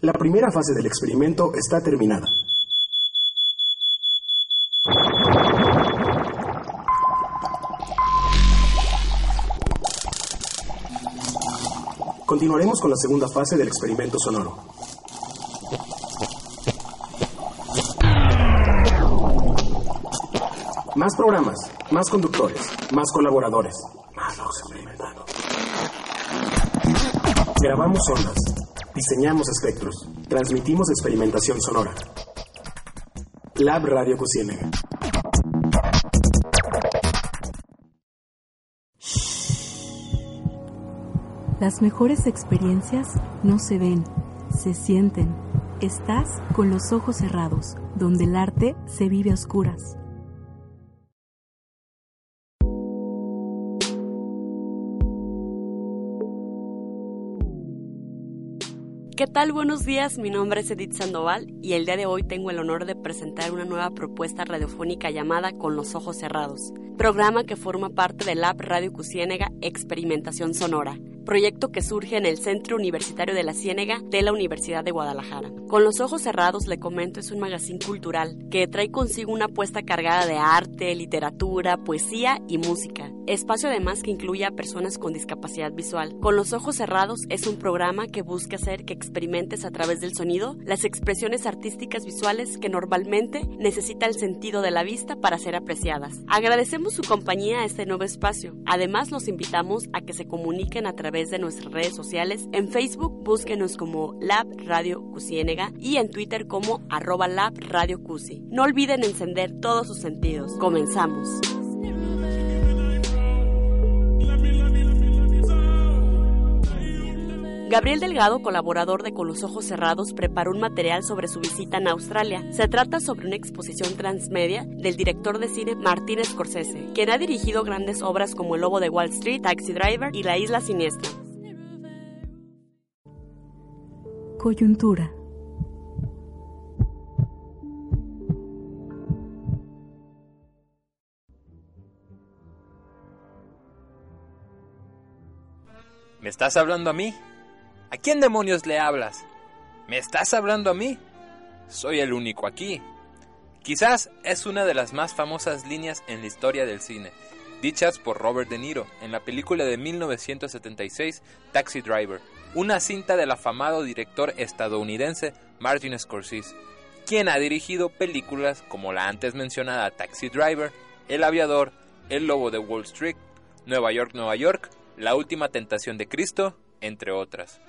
La primera fase del experimento está terminada. Continuaremos con la segunda fase del experimento sonoro. Más programas, más conductores, más colaboradores, más locos experimentando. Grabamos ondas, diseñamos espectros, transmitimos experimentación sonora. Lab Radio Cusienega. Las mejores experiencias no se ven, se sienten. Estás con los ojos cerrados, donde el arte se vive a oscuras. ¿Qué tal? Buenos días, mi nombre es Edith Sandoval y el día de hoy tengo el honor de presentar una nueva propuesta radiofónica llamada Con los Ojos Cerrados, programa que forma parte del App Radio Cusiénega Experimentación Sonora, proyecto que surge en el Centro Universitario de la Ciénega de la Universidad de Guadalajara. Con los ojos cerrados, le comento, es un magazine cultural que trae consigo una apuesta cargada de arte, literatura, poesía y música. Espacio además que incluye a personas con discapacidad visual. Con los ojos cerrados es un programa que busca hacer que experimentes a través del sonido las expresiones artísticas visuales que normalmente necesita el sentido de la vista para ser apreciadas. Agradecemos su compañía a este nuevo espacio. Además, los invitamos a que se comuniquen a través de nuestras redes sociales. En Facebook búsquenos como Lab Radio Cusiénega y en Twitter como arroba Lab Radio Cusi. No olviden encender todos sus sentidos. Comenzamos. Gabriel Delgado, colaborador de Con los Ojos Cerrados, preparó un material sobre su visita en Australia. Se trata sobre una exposición transmedia del director de cine Martin Scorsese, quien ha dirigido grandes obras como El Lobo de Wall Street, Taxi Driver y La Isla Siniestra. Coyuntura. ¿Me estás hablando a mí? ¿A quién demonios le hablas? ¿Me estás hablando a mí? Soy el único aquí. Quizás es una de las más famosas líneas en la historia del cine, dichas por Robert De Niro en la película de 1976 Taxi Driver, una cinta del afamado director estadounidense Martin Scorsese, quien ha dirigido películas como la antes mencionada Taxi Driver, El Aviador, El Lobo de Wall Street, Nueva York, Nueva York, La Última Tentación de Cristo, entre otras.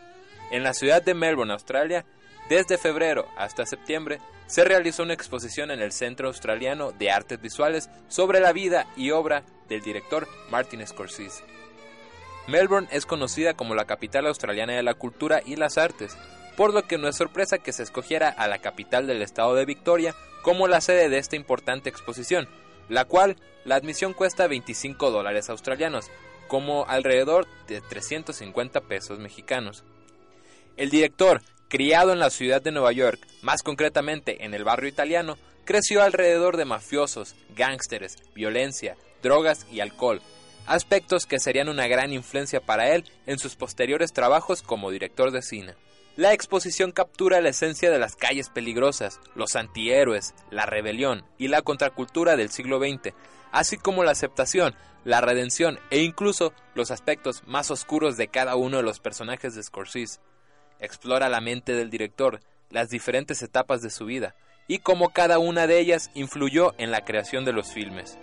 En la ciudad de Melbourne, Australia, desde febrero hasta septiembre, se realizó una exposición en el Centro Australiano de Artes Visuales sobre la vida y obra del director Martin Scorsese. Melbourne es conocida como la capital australiana de la cultura y las artes, por lo que no es sorpresa que se escogiera a la capital del estado de Victoria como la sede de esta importante exposición, la cual la admisión cuesta 25 dólares australianos, como alrededor de 350 pesos mexicanos. El director, criado en la ciudad de Nueva York, más concretamente en el barrio italiano, creció alrededor de mafiosos, gángsteres, violencia, drogas y alcohol, aspectos que serían una gran influencia para él en sus posteriores trabajos como director de cine. La exposición captura la esencia de las calles peligrosas, los antihéroes, la rebelión y la contracultura del siglo XX, así como la aceptación, la redención e incluso los aspectos más oscuros de cada uno de los personajes de Scorsese. Explora la mente del director, las diferentes etapas de su vida y cómo cada una de ellas influyó en la creación de los filmes.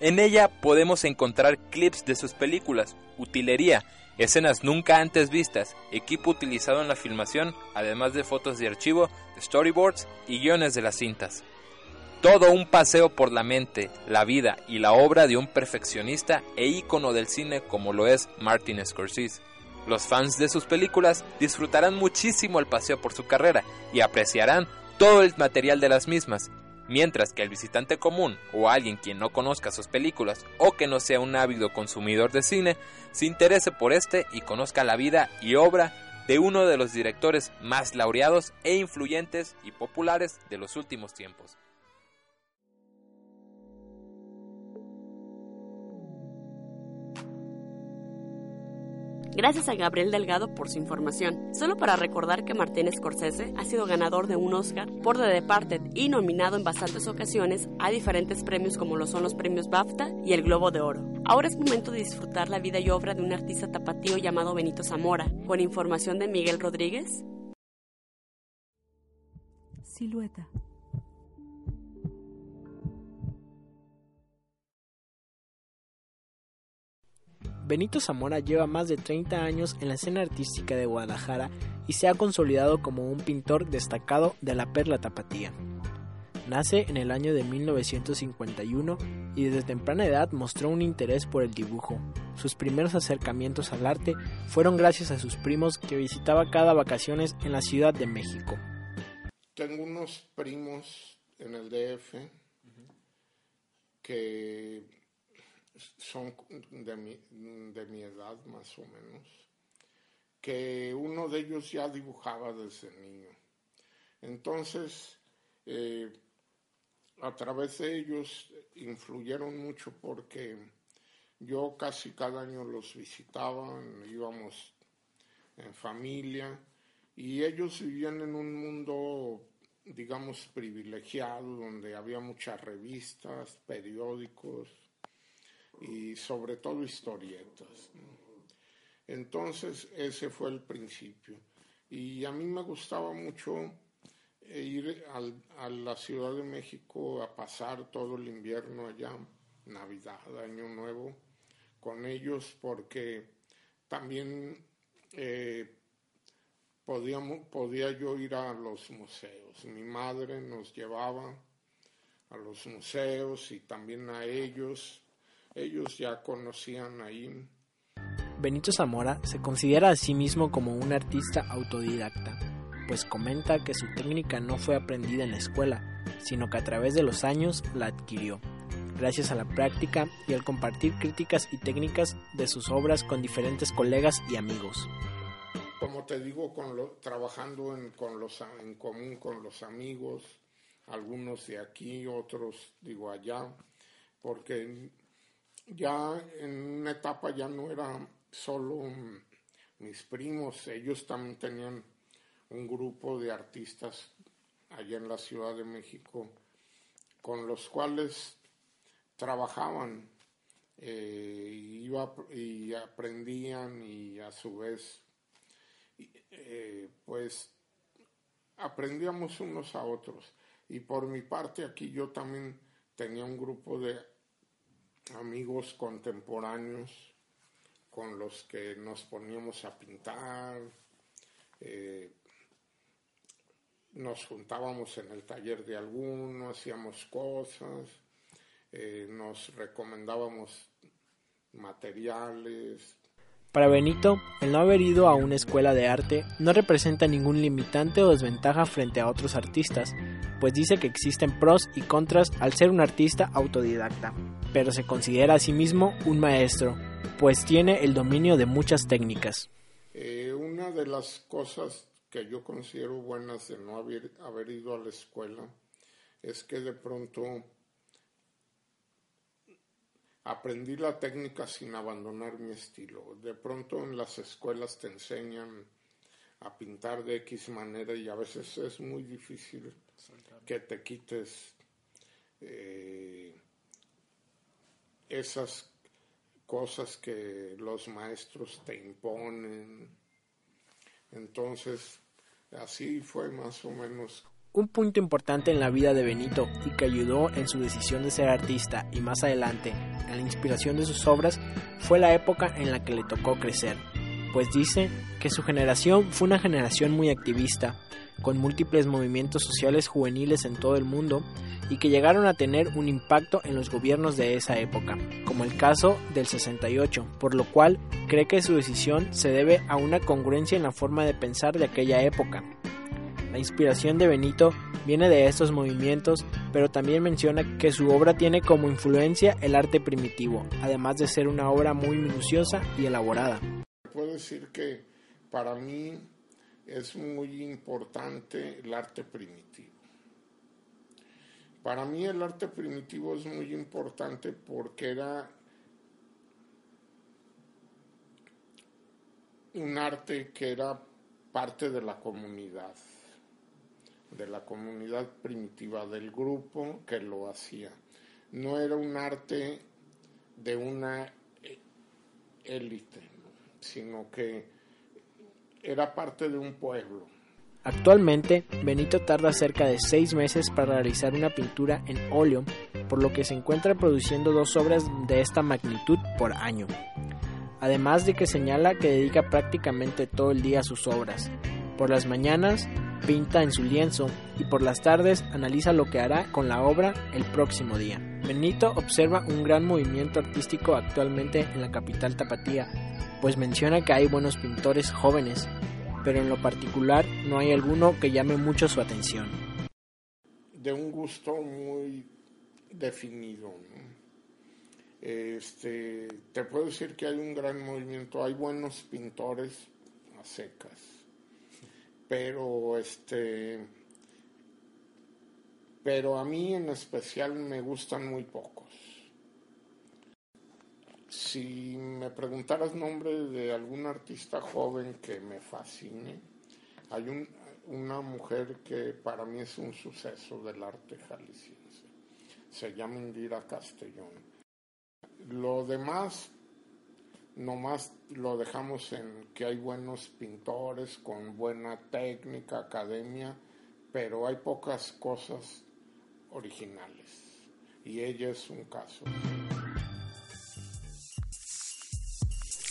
En ella podemos encontrar clips de sus películas, utilería, escenas nunca antes vistas, equipo utilizado en la filmación, además de fotos de archivo, storyboards y guiones de las cintas. Todo un paseo por la mente, la vida y la obra de un perfeccionista e ícono del cine como lo es Martin Scorsese. Los fans de sus películas disfrutarán muchísimo el paseo por su carrera y apreciarán todo el material de las mismas, mientras que el visitante común o alguien quien no conozca sus películas o que no sea un ávido consumidor de cine se interese por este y conozca la vida y obra de uno de los directores más laureados e influyentes y populares de los últimos tiempos. Gracias a Gabriel Delgado por su información. Solo para recordar que Martín Scorsese ha sido ganador de un Oscar por The Departed y nominado en bastantes ocasiones a diferentes premios como lo son los premios BAFTA y el Globo de Oro. Ahora es momento de disfrutar la vida y obra de un artista tapatío llamado Benito Zamora, con información de Miguel Rodríguez. Silueta. Benito Zamora lleva más de 30 años en la escena artística de Guadalajara y se ha consolidado como un pintor destacado de la perla tapatía. Nace en el año de 1951 y desde temprana edad mostró un interés por el dibujo. Sus primeros acercamientos al arte fueron gracias a sus primos que visitaba cada vacaciones en la Ciudad de México. Tengo unos primos en el DF que son de mi, de mi edad más o menos, que uno de ellos ya dibujaba desde niño. Entonces, eh, a través de ellos influyeron mucho porque yo casi cada año los visitaba, íbamos en familia y ellos vivían en un mundo, digamos, privilegiado, donde había muchas revistas, periódicos, y sobre todo historietas. Entonces ese fue el principio. Y a mí me gustaba mucho ir a la Ciudad de México a pasar todo el invierno allá, Navidad, Año Nuevo, con ellos porque también eh, podíamos, podía yo ir a los museos. Mi madre nos llevaba a los museos y también a ellos ellos ya conocían ahí. Benito Zamora se considera a sí mismo como un artista autodidacta, pues comenta que su técnica no fue aprendida en la escuela, sino que a través de los años la adquirió, gracias a la práctica y al compartir críticas y técnicas de sus obras con diferentes colegas y amigos. Como te digo, con lo, trabajando en, con los, en común con los amigos, algunos de aquí, otros digo allá, porque ya en una etapa ya no era solo mis primos, ellos también tenían un grupo de artistas allá en la Ciudad de México con los cuales trabajaban eh, iba, y aprendían y a su vez eh, pues aprendíamos unos a otros. Y por mi parte aquí yo también tenía un grupo de amigos contemporáneos con los que nos poníamos a pintar, eh, nos juntábamos en el taller de alguno, hacíamos cosas, eh, nos recomendábamos materiales. Para Benito, el no haber ido a una escuela de arte no representa ningún limitante o desventaja frente a otros artistas, pues dice que existen pros y contras al ser un artista autodidacta pero se considera a sí mismo un maestro, pues tiene el dominio de muchas técnicas. Eh, una de las cosas que yo considero buenas de no haber, haber ido a la escuela es que de pronto aprendí la técnica sin abandonar mi estilo. De pronto en las escuelas te enseñan a pintar de X manera y a veces es muy difícil que te quites eh, esas cosas que los maestros te imponen. Entonces, así fue más o menos. Un punto importante en la vida de Benito y que ayudó en su decisión de ser artista y más adelante en la inspiración de sus obras fue la época en la que le tocó crecer, pues dice que su generación fue una generación muy activista, con múltiples movimientos sociales juveniles en todo el mundo y que llegaron a tener un impacto en los gobiernos de esa época, como el caso del 68, por lo cual cree que su decisión se debe a una congruencia en la forma de pensar de aquella época. La inspiración de Benito viene de estos movimientos, pero también menciona que su obra tiene como influencia el arte primitivo, además de ser una obra muy minuciosa y elaborada. Puedo decir que para mí es muy importante el arte primitivo. Para mí el arte primitivo es muy importante porque era un arte que era parte de la comunidad, de la comunidad primitiva del grupo que lo hacía. No era un arte de una élite, sino que era parte de un pueblo. Actualmente, Benito tarda cerca de seis meses para realizar una pintura en óleo, por lo que se encuentra produciendo dos obras de esta magnitud por año. Además de que señala que dedica prácticamente todo el día a sus obras. Por las mañanas pinta en su lienzo y por las tardes analiza lo que hará con la obra el próximo día. Benito observa un gran movimiento artístico actualmente en la capital tapatía, pues menciona que hay buenos pintores jóvenes, pero en lo particular no hay alguno que llame mucho su atención. De un gusto muy definido. Este, te puedo decir que hay un gran movimiento, hay buenos pintores a secas, pero este, pero a mí en especial me gustan muy pocos. Si me preguntaras nombre de algún artista joven que me fascine, hay un, una mujer que para mí es un suceso del arte jalisciense. Se llama Indira Castellón. Lo demás, nomás lo dejamos en que hay buenos pintores con buena técnica, academia, pero hay pocas cosas originales. Y ella es un caso.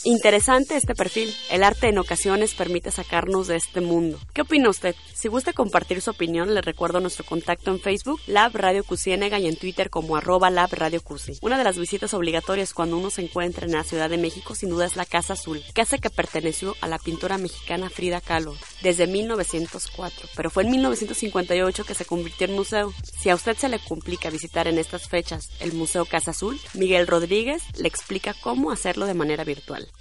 Interesante este perfil. El arte en ocasiones permite sacarnos de este mundo. ¿Qué opina usted? Si gusta compartir su opinión, le recuerdo nuestro contacto en Facebook, Lab Radio Cusiénega y en Twitter como arroba Lab Radio Cusi. Una de las visitas obligatorias cuando uno se encuentra en la Ciudad de México sin duda es la Casa Azul, casa que perteneció a la pintora mexicana Frida Kahlo desde 1904, pero fue en 1958 que se convirtió en museo. Si a usted se le complica visitar en estas fechas el Museo Casa Azul, Miguel Rodríguez le explica cómo hacerlo de manera virtual.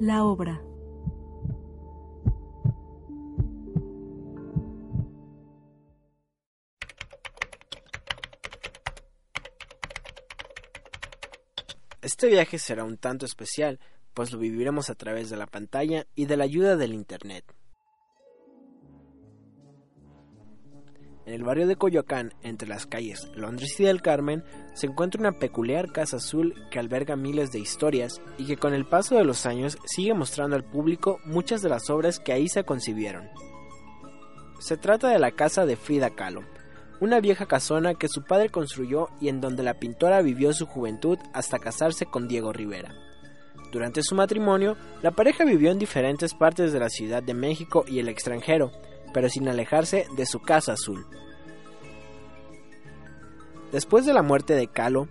La obra. Este viaje será un tanto especial, pues lo viviremos a través de la pantalla y de la ayuda del Internet. En el barrio de Coyoacán, entre las calles Londres y del Carmen, se encuentra una peculiar casa azul que alberga miles de historias y que con el paso de los años sigue mostrando al público muchas de las obras que ahí se concibieron. Se trata de la casa de Frida Kahlo, una vieja casona que su padre construyó y en donde la pintora vivió su juventud hasta casarse con Diego Rivera. Durante su matrimonio, la pareja vivió en diferentes partes de la Ciudad de México y el extranjero, pero sin alejarse de su casa azul. Después de la muerte de Calo,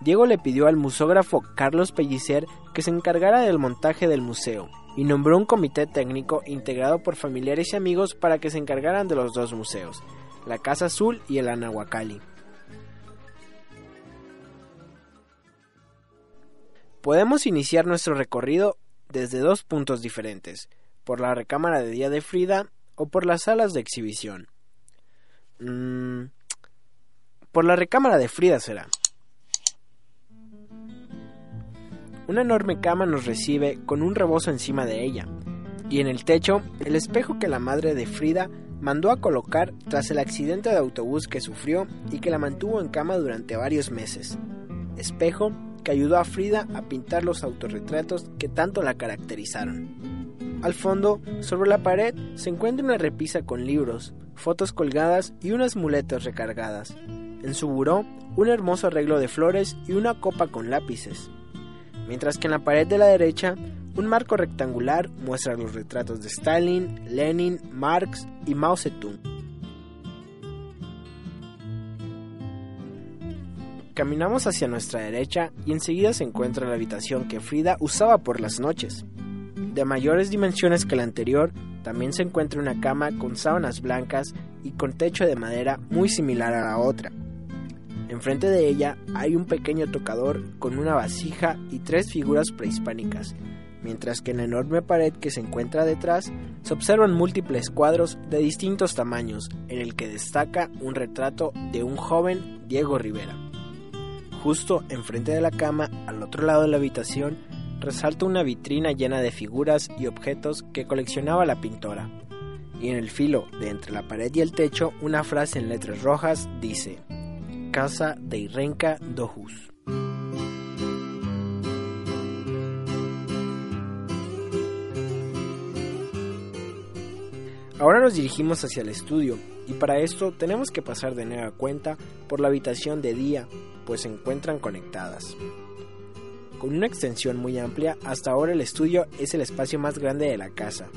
Diego le pidió al musógrafo Carlos Pellicer que se encargara del montaje del museo y nombró un comité técnico integrado por familiares y amigos para que se encargaran de los dos museos, la Casa Azul y el Anahuacalli. Podemos iniciar nuestro recorrido desde dos puntos diferentes, por la recámara de día de Frida o por las salas de exhibición. Mm, por la recámara de Frida será. Una enorme cama nos recibe con un rebozo encima de ella, y en el techo el espejo que la madre de Frida mandó a colocar tras el accidente de autobús que sufrió y que la mantuvo en cama durante varios meses. Espejo que ayudó a Frida a pintar los autorretratos que tanto la caracterizaron. Al fondo, sobre la pared, se encuentra una repisa con libros, fotos colgadas y unas muletas recargadas. En su buró, un hermoso arreglo de flores y una copa con lápices. Mientras que en la pared de la derecha, un marco rectangular muestra los retratos de Stalin, Lenin, Marx y Mao Zedong. Caminamos hacia nuestra derecha y enseguida se encuentra la habitación que Frida usaba por las noches. De mayores dimensiones que la anterior, también se encuentra una cama con sábanas blancas y con techo de madera muy similar a la otra. Enfrente de ella hay un pequeño tocador con una vasija y tres figuras prehispánicas, mientras que en la enorme pared que se encuentra detrás se observan múltiples cuadros de distintos tamaños, en el que destaca un retrato de un joven Diego Rivera. Justo enfrente de la cama, al otro lado de la habitación, resalta una vitrina llena de figuras y objetos que coleccionaba la pintora. Y en el filo de entre la pared y el techo, una frase en letras rojas dice: Casa de Irrenca Dojus. Ahora nos dirigimos hacia el estudio y para esto tenemos que pasar de nueva cuenta por la habitación de día, pues se encuentran conectadas. Con una extensión muy amplia, hasta ahora el estudio es el espacio más grande de la casa.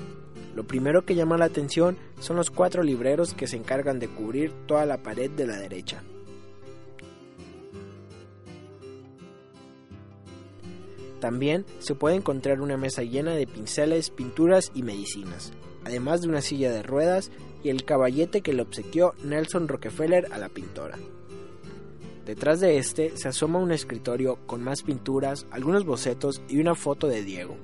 Lo primero que llama la atención son los cuatro libreros que se encargan de cubrir toda la pared de la derecha. También se puede encontrar una mesa llena de pinceles, pinturas y medicinas, además de una silla de ruedas y el caballete que le obsequió Nelson Rockefeller a la pintora. Detrás de este se asoma un escritorio con más pinturas, algunos bocetos y una foto de Diego.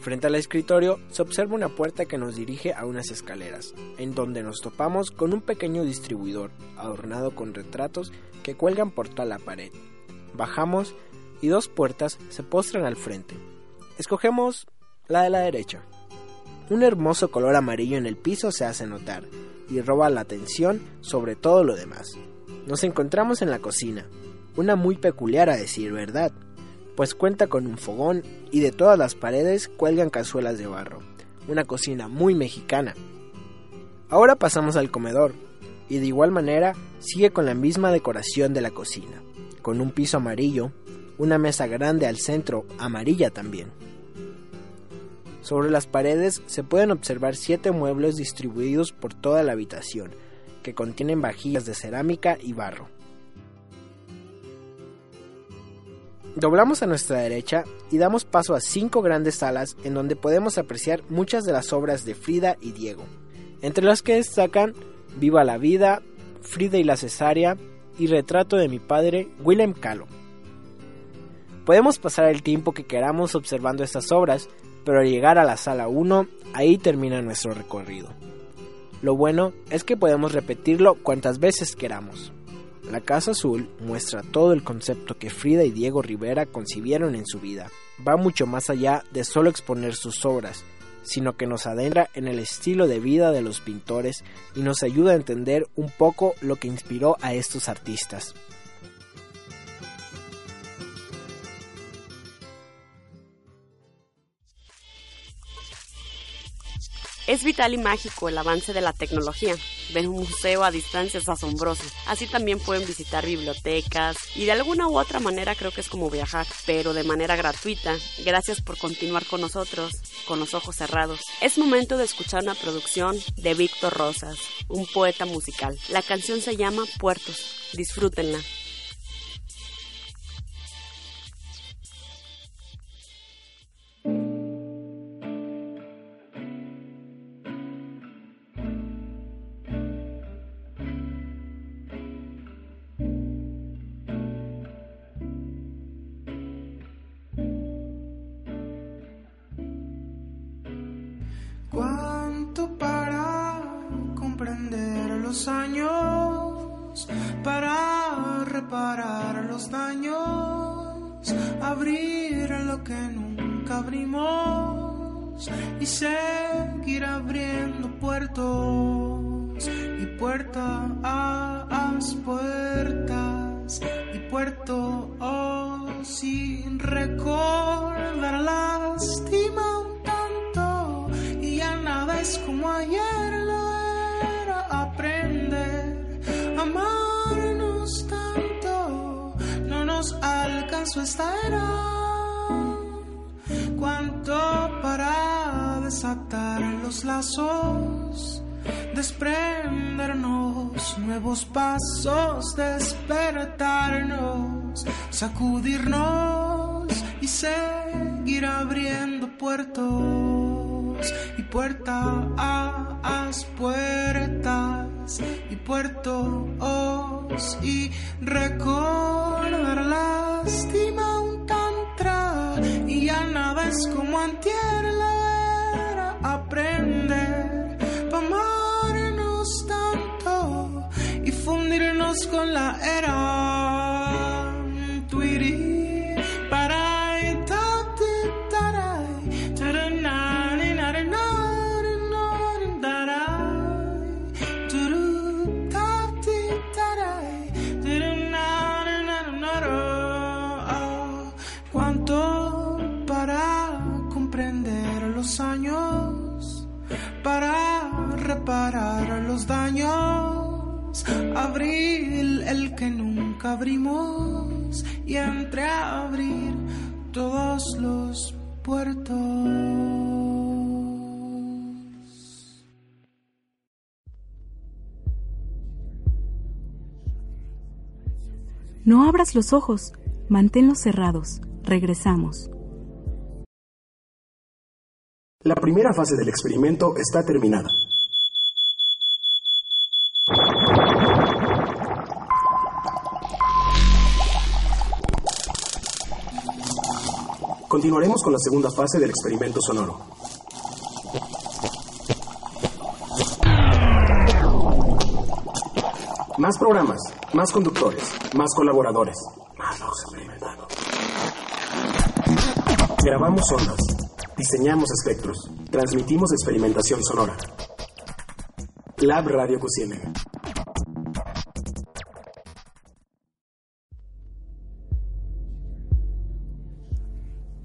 Frente al escritorio se observa una puerta que nos dirige a unas escaleras, en donde nos topamos con un pequeño distribuidor adornado con retratos que cuelgan por toda la pared. Bajamos y dos puertas se postran al frente. Escogemos la de la derecha. Un hermoso color amarillo en el piso se hace notar y roba la atención sobre todo lo demás. Nos encontramos en la cocina, una muy peculiar a decir verdad, pues cuenta con un fogón y de todas las paredes cuelgan cazuelas de barro, una cocina muy mexicana. Ahora pasamos al comedor, y de igual manera sigue con la misma decoración de la cocina, con un piso amarillo, una mesa grande al centro, amarilla también. Sobre las paredes se pueden observar siete muebles distribuidos por toda la habitación, que contienen vajillas de cerámica y barro. Doblamos a nuestra derecha y damos paso a cinco grandes salas en donde podemos apreciar muchas de las obras de Frida y Diego, entre las que destacan Viva la vida, Frida y la cesárea y Retrato de mi padre, Willem Calo. Podemos pasar el tiempo que queramos observando estas obras, pero al llegar a la sala 1, ahí termina nuestro recorrido. Lo bueno es que podemos repetirlo cuantas veces queramos. La Casa Azul muestra todo el concepto que Frida y Diego Rivera concibieron en su vida. Va mucho más allá de solo exponer sus obras, sino que nos adentra en el estilo de vida de los pintores y nos ayuda a entender un poco lo que inspiró a estos artistas. Es vital y mágico el avance de la tecnología. Ver un museo a distancia es asombroso. Así también pueden visitar bibliotecas y de alguna u otra manera creo que es como viajar, pero de manera gratuita. Gracias por continuar con nosotros, con los ojos cerrados. Es momento de escuchar una producción de Víctor Rosas, un poeta musical. La canción se llama Puertos. Disfrútenla. Sacudirnos y seguir abriendo puertos y puertas puertas y puertos y recordar lástima un tantra y ya nada es como antier la aprender pa amarnos tanto y fundirnos con la era reparar los daños. Abril, el que nunca abrimos y entreabrir todos los puertos. No abras los ojos, manténlos cerrados. Regresamos. La primera fase del experimento está terminada. Continuaremos con la segunda fase del experimento sonoro. Más programas, más conductores, más colaboradores. Grabamos ondas, diseñamos espectros, transmitimos experimentación sonora. Lab Radio Cusiene.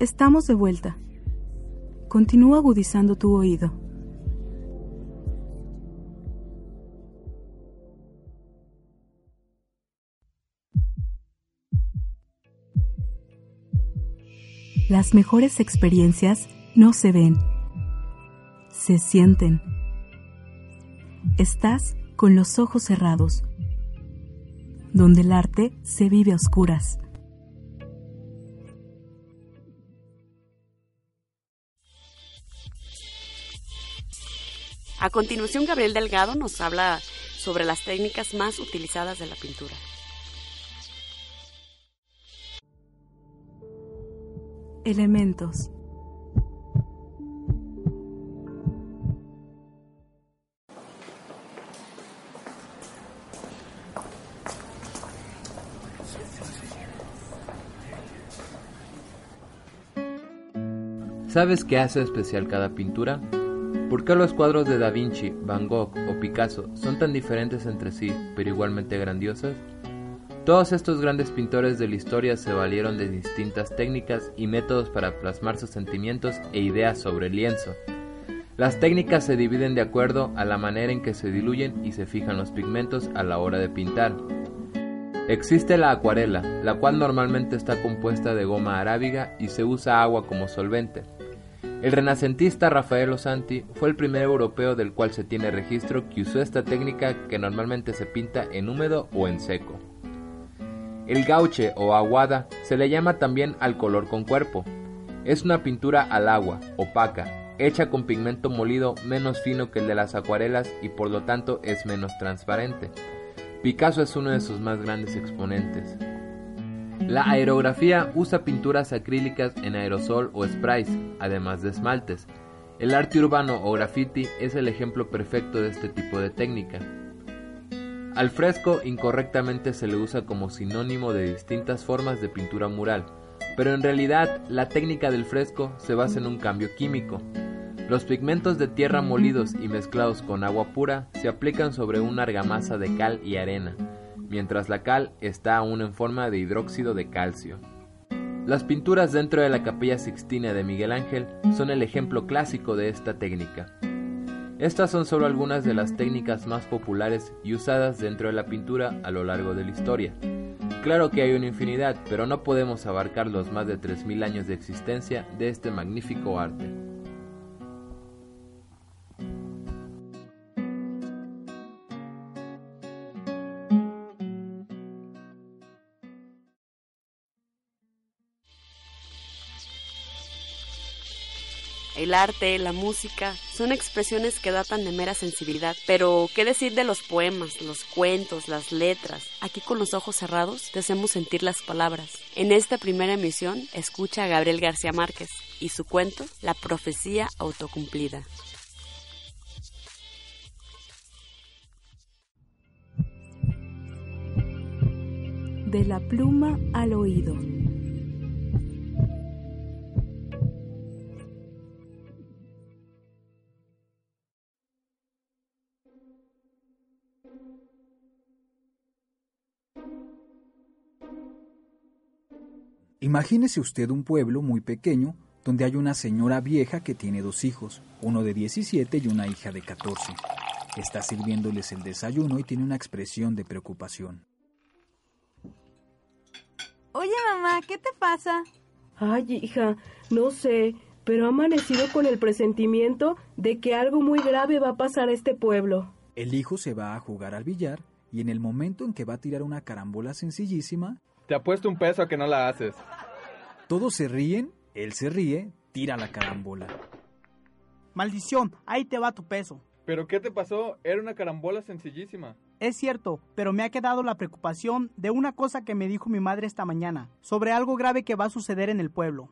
Estamos de vuelta. Continúa agudizando tu oído. Las mejores experiencias no se ven, se sienten. Estás con los ojos cerrados, donde el arte se vive a oscuras. A continuación, Gabriel Delgado nos habla sobre las técnicas más utilizadas de la pintura. Elementos. ¿Sabes qué hace especial cada pintura? ¿Por qué los cuadros de Da Vinci, Van Gogh o Picasso son tan diferentes entre sí, pero igualmente grandiosas? Todos estos grandes pintores de la historia se valieron de distintas técnicas y métodos para plasmar sus sentimientos e ideas sobre el lienzo. Las técnicas se dividen de acuerdo a la manera en que se diluyen y se fijan los pigmentos a la hora de pintar. Existe la acuarela, la cual normalmente está compuesta de goma arábiga y se usa agua como solvente. El renacentista Rafael Santi fue el primer europeo del cual se tiene registro que usó esta técnica que normalmente se pinta en húmedo o en seco. El gauche o aguada se le llama también al color con cuerpo. Es una pintura al agua, opaca, hecha con pigmento molido menos fino que el de las acuarelas y por lo tanto es menos transparente. Picasso es uno de sus más grandes exponentes. La aerografía usa pinturas acrílicas en aerosol o sprays, además de esmaltes. El arte urbano o graffiti es el ejemplo perfecto de este tipo de técnica. Al fresco incorrectamente se le usa como sinónimo de distintas formas de pintura mural, pero en realidad la técnica del fresco se basa en un cambio químico. Los pigmentos de tierra molidos y mezclados con agua pura se aplican sobre una argamasa de cal y arena, mientras la cal está aún en forma de hidróxido de calcio. Las pinturas dentro de la capilla sixtina de Miguel Ángel son el ejemplo clásico de esta técnica. Estas son solo algunas de las técnicas más populares y usadas dentro de la pintura a lo largo de la historia. Claro que hay una infinidad, pero no podemos abarcar los más de 3.000 años de existencia de este magnífico arte. El arte, la música, son expresiones que datan de mera sensibilidad. Pero, ¿qué decir de los poemas, los cuentos, las letras? Aquí con los ojos cerrados te hacemos sentir las palabras. En esta primera emisión, escucha a Gabriel García Márquez y su cuento, La profecía autocumplida. De la pluma al oído. Imagínese usted un pueblo muy pequeño donde hay una señora vieja que tiene dos hijos, uno de 17 y una hija de 14. Está sirviéndoles el desayuno y tiene una expresión de preocupación. Oye, mamá, ¿qué te pasa? Ay, hija, no sé, pero ha amanecido con el presentimiento de que algo muy grave va a pasar a este pueblo. El hijo se va a jugar al billar y en el momento en que va a tirar una carambola sencillísima... Te apuesto un peso a que no la haces. Todos se ríen, él se ríe, tira la carambola. Maldición, ahí te va tu peso. ¿Pero qué te pasó? Era una carambola sencillísima. Es cierto, pero me ha quedado la preocupación de una cosa que me dijo mi madre esta mañana, sobre algo grave que va a suceder en el pueblo.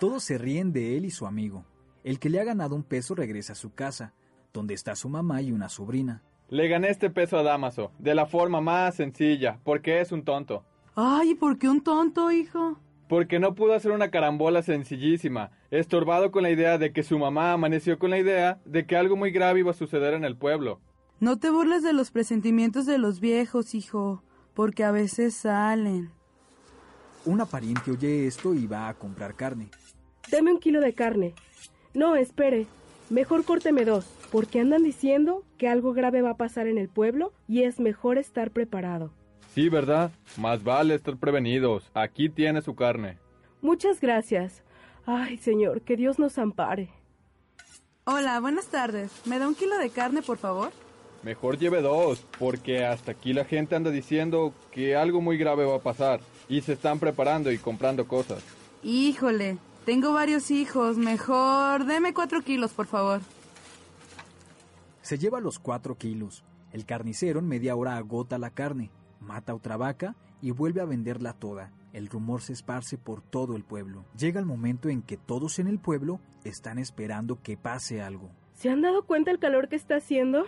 Todos se ríen de él y su amigo. El que le ha ganado un peso regresa a su casa, donde está su mamá y una sobrina. Le gané este peso a Damaso, de la forma más sencilla, porque es un tonto. Ay, ¿por qué un tonto, hijo? Porque no pudo hacer una carambola sencillísima, estorbado con la idea de que su mamá amaneció con la idea de que algo muy grave iba a suceder en el pueblo. No te burles de los presentimientos de los viejos, hijo, porque a veces salen. Una pariente oye esto y va a comprar carne. Deme un kilo de carne. No, espere. Mejor córteme dos, porque andan diciendo que algo grave va a pasar en el pueblo y es mejor estar preparado. Sí, ¿verdad? Más vale estar prevenidos. Aquí tiene su carne. Muchas gracias. Ay, señor, que Dios nos ampare. Hola, buenas tardes. ¿Me da un kilo de carne, por favor? Mejor lleve dos, porque hasta aquí la gente anda diciendo que algo muy grave va a pasar y se están preparando y comprando cosas. Híjole, tengo varios hijos. Mejor deme cuatro kilos, por favor. Se lleva los cuatro kilos. El carnicero en media hora agota la carne, mata otra vaca y vuelve a venderla toda. El rumor se esparce por todo el pueblo. Llega el momento en que todos en el pueblo están esperando que pase algo. ¿Se han dado cuenta el calor que está haciendo?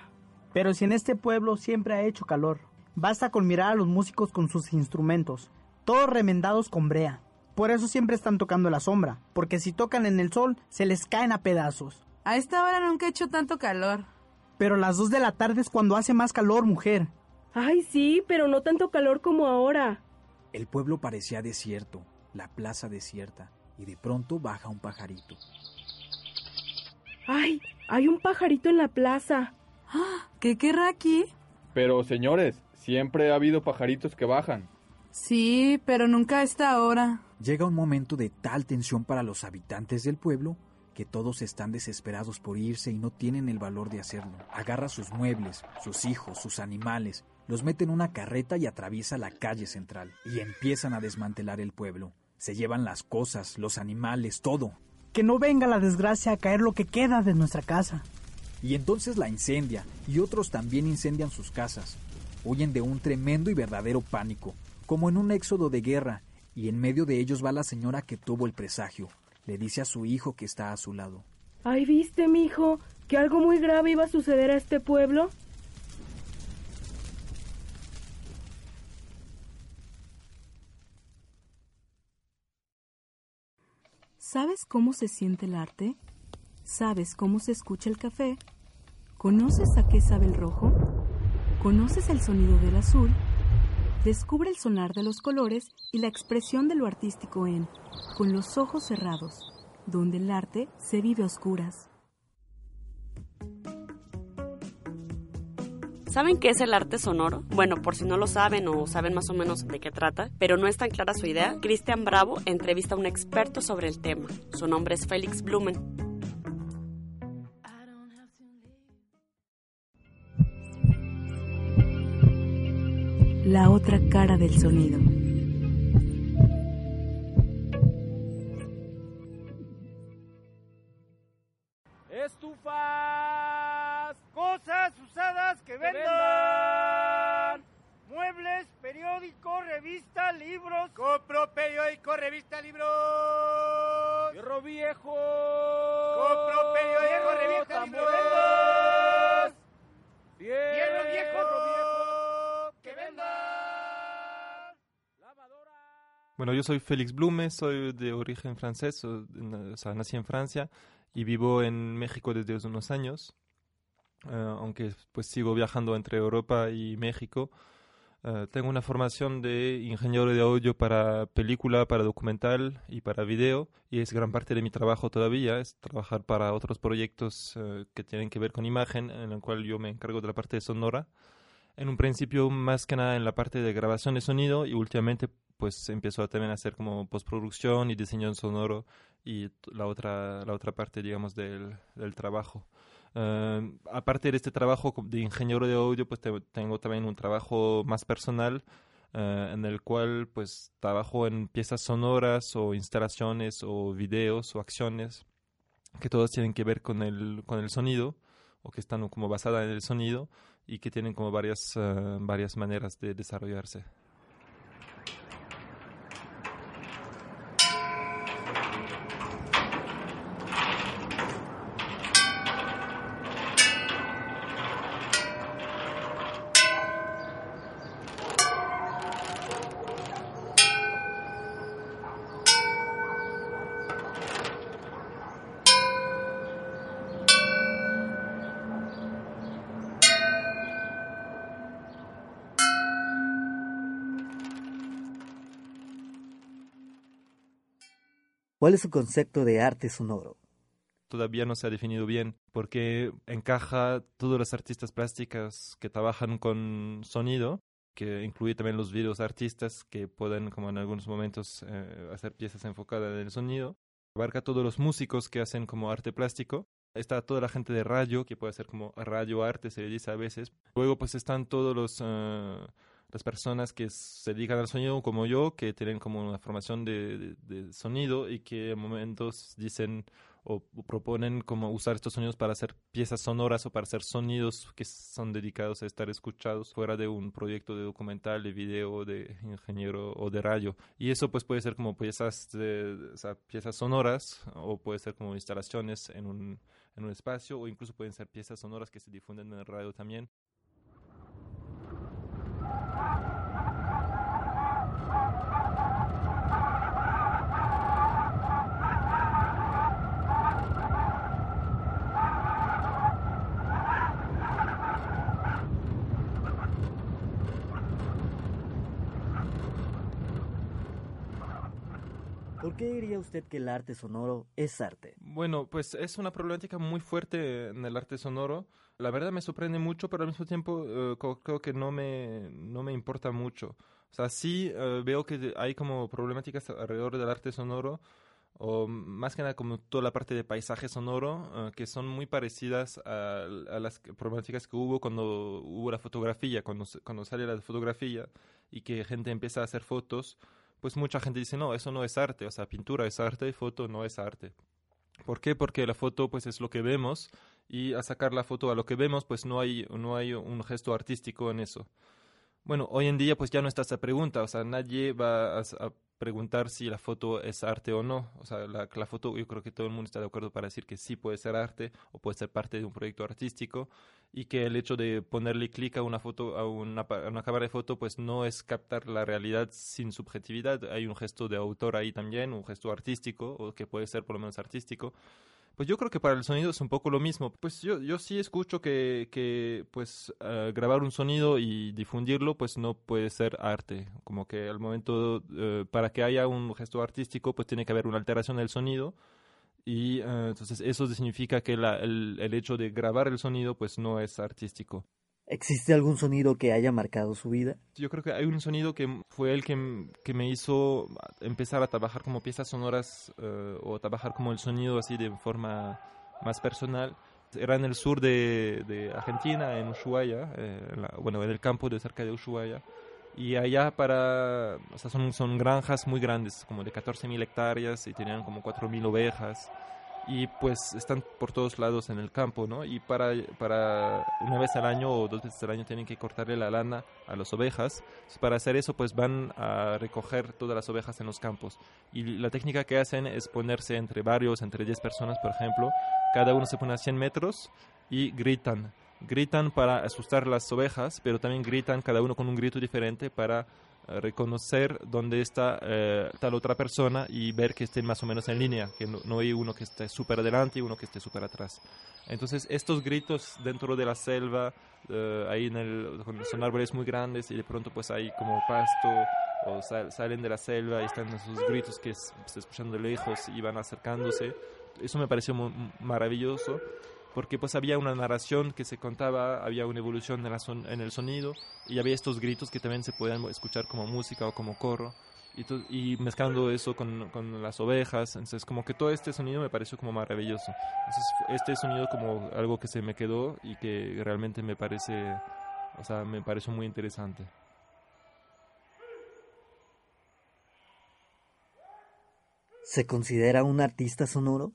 Pero si en este pueblo siempre ha hecho calor. Basta con mirar a los músicos con sus instrumentos, todos remendados con brea. Por eso siempre están tocando la sombra, porque si tocan en el sol se les caen a pedazos. A esta hora nunca he hecho tanto calor. Pero las dos de la tarde es cuando hace más calor, mujer. Ay, sí, pero no tanto calor como ahora. El pueblo parecía desierto, la plaza desierta, y de pronto baja un pajarito. ¡Ay! Hay un pajarito en la plaza. ¿Qué querrá aquí? Pero, señores, siempre ha habido pajaritos que bajan. Sí, pero nunca a esta hora. Llega un momento de tal tensión para los habitantes del pueblo que todos están desesperados por irse y no tienen el valor de hacerlo. Agarra sus muebles, sus hijos, sus animales, los mete en una carreta y atraviesa la calle central. Y empiezan a desmantelar el pueblo. Se llevan las cosas, los animales, todo. Que no venga la desgracia a caer lo que queda de nuestra casa. Y entonces la incendia, y otros también incendian sus casas. Huyen de un tremendo y verdadero pánico, como en un éxodo de guerra, y en medio de ellos va la señora que tuvo el presagio. Le dice a su hijo que está a su lado. Ay, ¿viste, mi hijo, que algo muy grave iba a suceder a este pueblo? ¿Sabes cómo se siente el arte? ¿Sabes cómo se escucha el café? ¿Conoces a qué sabe el rojo? ¿Conoces el sonido del azul? Descubre el sonar de los colores y la expresión de lo artístico en Con los ojos cerrados, donde el arte se vive a oscuras. ¿Saben qué es el arte sonoro? Bueno, por si no lo saben o saben más o menos de qué trata, pero no es tan clara su idea, Cristian Bravo entrevista a un experto sobre el tema. Su nombre es Félix Blumen. La otra cara del sonido. Cosas usadas que vendan. Muebles, periódico, revista, libros. Compro periódico, revista, libros. Hierro viejo. Compro periódico, revista, libros. Hierro Hierro viejo. viejo, que vendan. Bueno, yo soy Félix Blume, soy de origen francés, o, o sea, nací en Francia y vivo en México desde hace unos años, eh, aunque pues sigo viajando entre Europa y México. Eh, tengo una formación de ingeniero de audio para película, para documental y para video y es gran parte de mi trabajo todavía, es trabajar para otros proyectos eh, que tienen que ver con imagen, en el cual yo me encargo de la parte de sonora. En un principio más que nada en la parte de grabación de sonido y últimamente pues empiezo a también a hacer como postproducción y diseño sonoro y la otra, la otra parte digamos del, del trabajo. Uh, aparte de este trabajo de ingeniero de audio, pues tengo también un trabajo más personal uh, en el cual pues trabajo en piezas sonoras o instalaciones o videos o acciones que todas tienen que ver con el, con el sonido o que están como basadas en el sonido y que tienen como varias, uh, varias maneras de desarrollarse. ¿Cuál es su concepto de arte sonoro? Todavía no se ha definido bien porque encaja todos los artistas plásticos que trabajan con sonido, que incluye también los videos artistas que pueden, como en algunos momentos, eh, hacer piezas enfocadas en el sonido. Abarca todos los músicos que hacen como arte plástico. Está toda la gente de radio, que puede hacer como radio arte, se dice a veces. Luego pues están todos los... Uh, las personas que se dedican al sonido como yo, que tienen como una formación de, sonido y que en momentos dicen o proponen como usar estos sonidos para hacer piezas sonoras o para hacer sonidos que son dedicados a estar escuchados fuera de un proyecto de documental, de video, de ingeniero o de radio. Y eso pues puede ser como piezas, de, piezas sonoras o puede ser como instalaciones en un, en un espacio o incluso pueden ser piezas sonoras que se difunden en el radio también. ¿Por qué diría usted que el arte sonoro es arte? Bueno, pues es una problemática muy fuerte en el arte sonoro. La verdad me sorprende mucho, pero al mismo tiempo uh, creo que no me, no me importa mucho. O sea, sí uh, veo que hay como problemáticas alrededor del arte sonoro, o más que nada como toda la parte de paisaje sonoro, uh, que son muy parecidas a, las problemáticas que hubo cuando hubo la fotografía, cuando, sale la fotografía y que gente empieza a hacer fotos pues mucha gente dice, no, eso no es arte, o sea, pintura es arte foto no es arte. ¿Por qué? Porque la foto pues es lo que vemos y a sacar la foto a lo que vemos pues no hay, no hay un gesto artístico en eso. Bueno, hoy en día pues ya no está esa pregunta, o sea, nadie va a, preguntar si la foto es arte o no. O sea, la, la, foto yo creo que todo el mundo está de acuerdo para decir que sí puede ser arte o puede ser parte de un proyecto artístico y que el hecho de ponerle clic a una foto, a una, a una cámara de foto, pues no es captar la realidad sin subjetividad. Hay un gesto de autor ahí también, un gesto artístico, o que puede ser por lo menos artístico. Pues yo creo que para el sonido es un poco lo mismo. Pues yo, yo sí escucho que, que pues uh, grabar un sonido y difundirlo pues no puede ser arte. Como que al momento, uh, para que haya un gesto artístico pues tiene que haber una alteración del sonido. Y uh, entonces eso significa que la, el, el hecho de grabar el sonido pues no es artístico. ¿Existe algún sonido que haya marcado su vida? Yo creo que hay un sonido que fue el que, que me hizo empezar a trabajar como piezas sonoras uh, o trabajar como el sonido así de forma más personal. Era en el sur de, de Argentina, en Ushuaia, eh, en la, bueno, en el campo de cerca de Ushuaia. Y allá para, o sea, son, son granjas muy grandes, como de 14.000 hectáreas y tenían como 4.000 ovejas y pues están por todos lados en el campo, ¿no? Y para, para una vez al año o dos veces al año tienen que cortarle la lana a las ovejas. Para hacer eso, pues van a recoger todas las ovejas en los campos. Y la técnica que hacen es ponerse entre varios, entre 10 personas, por ejemplo. Cada uno se pone a 100 metros y gritan. Gritan para asustar las ovejas, pero también gritan cada uno con un grito diferente para reconocer dónde está eh, tal otra persona y ver que estén más o menos en línea, que no, hay uno que esté súper adelante y uno que esté súper atrás. Entonces estos gritos dentro de la selva, eh, ahí en el, son árboles muy grandes y de pronto pues hay como pasto o salen de la selva y están esos gritos que se escuchan de lejos y van acercándose. Eso me pareció muy maravilloso porque pues había una narración que se contaba, había una evolución en, la son en, el sonido y había estos gritos que también se podían escuchar como música o como corro y, y mezclando eso con, con, las ovejas, entonces como que todo este sonido me pareció como maravilloso. Entonces este sonido como algo que se me quedó y que realmente me parece, o sea, me pareció muy interesante. ¿Se considera un artista sonoro?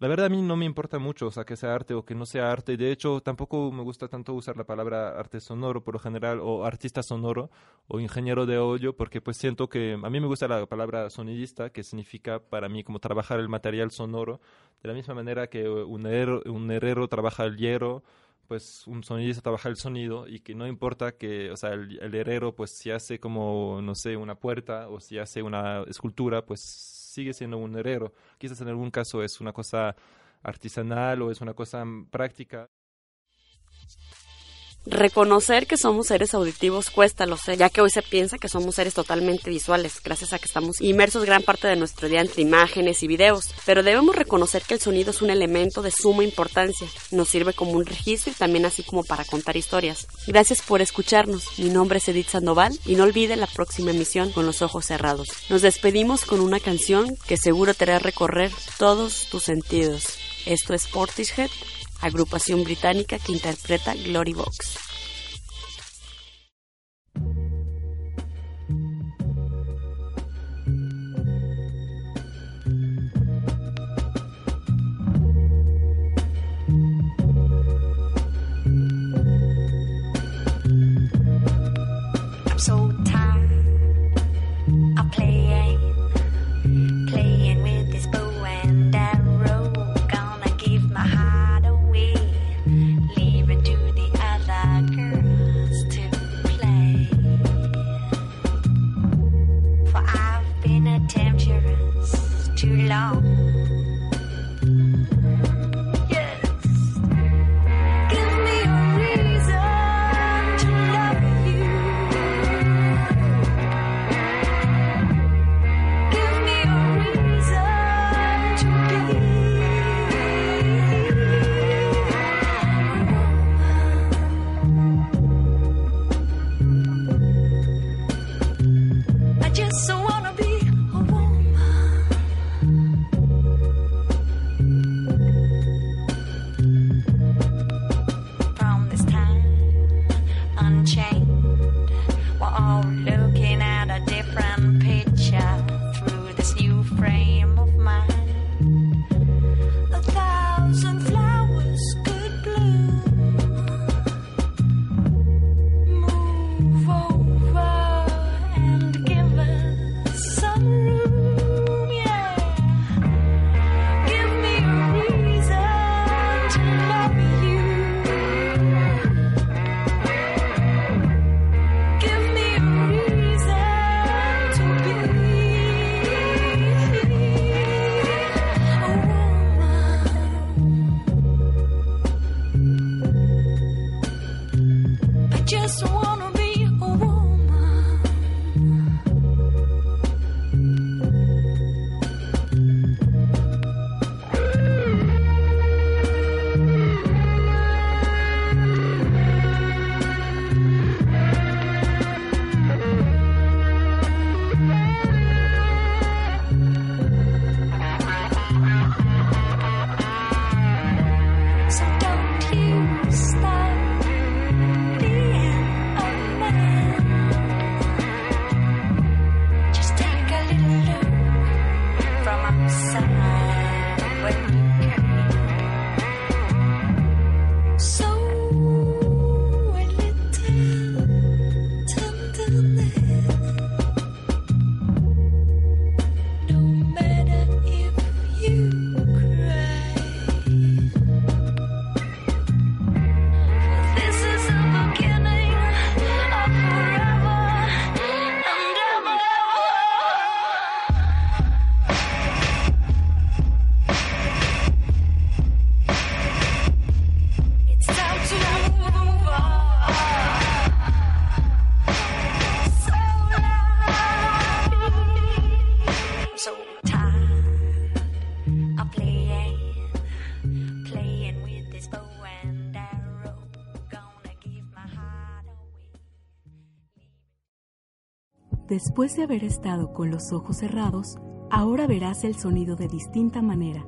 La verdad a mí no me importa mucho, o sea, que sea arte o que no sea arte. De hecho, tampoco me gusta tanto usar la palabra arte sonoro por lo general, o artista sonoro, o ingeniero de audio, porque pues siento que a mí me gusta la palabra sonidista, que significa para mí como trabajar el material sonoro, de la misma manera que un herrero, un herrero trabaja el hierro, pues un sonidista trabaja el sonido y que no importa que, o sea, el, el herrero pues si hace como, no sé, una puerta o si hace una escultura, pues sigue siendo un herrero. Quizás en algún caso es una cosa artesanal o es una cosa práctica. Reconocer que somos seres auditivos cuesta, lo sé, ya que hoy se piensa que somos seres totalmente visuales, gracias a que estamos inmersos gran parte de nuestro día entre imágenes y videos. Pero debemos reconocer que el sonido es un elemento de suma importancia, nos sirve como un registro y también así como para contar historias. Gracias por escucharnos, mi nombre es Edith Sandoval y no olvide la próxima emisión con los ojos cerrados. Nos despedimos con una canción que seguro te hará recorrer todos tus sentidos. Esto es Portishead agrupación británica que interpreta Glory Box. too long. Después de haber estado con los ojos cerrados, ahora verás el sonido de distinta manera.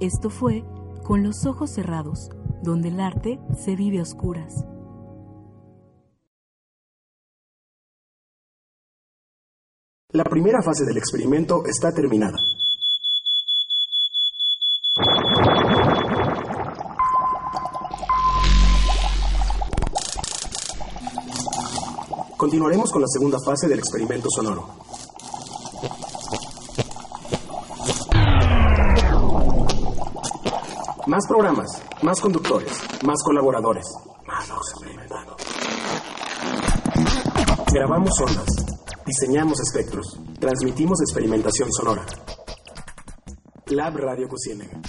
Esto fue Con los ojos cerrados, donde el arte se vive a oscuras. La primera fase del experimento está terminada. Continuaremos con la segunda fase del experimento sonoro. Más programas, más conductores, más colaboradores, más. Grabamos ondas, diseñamos espectros, transmitimos experimentación sonora. Lab Radio Cociénega.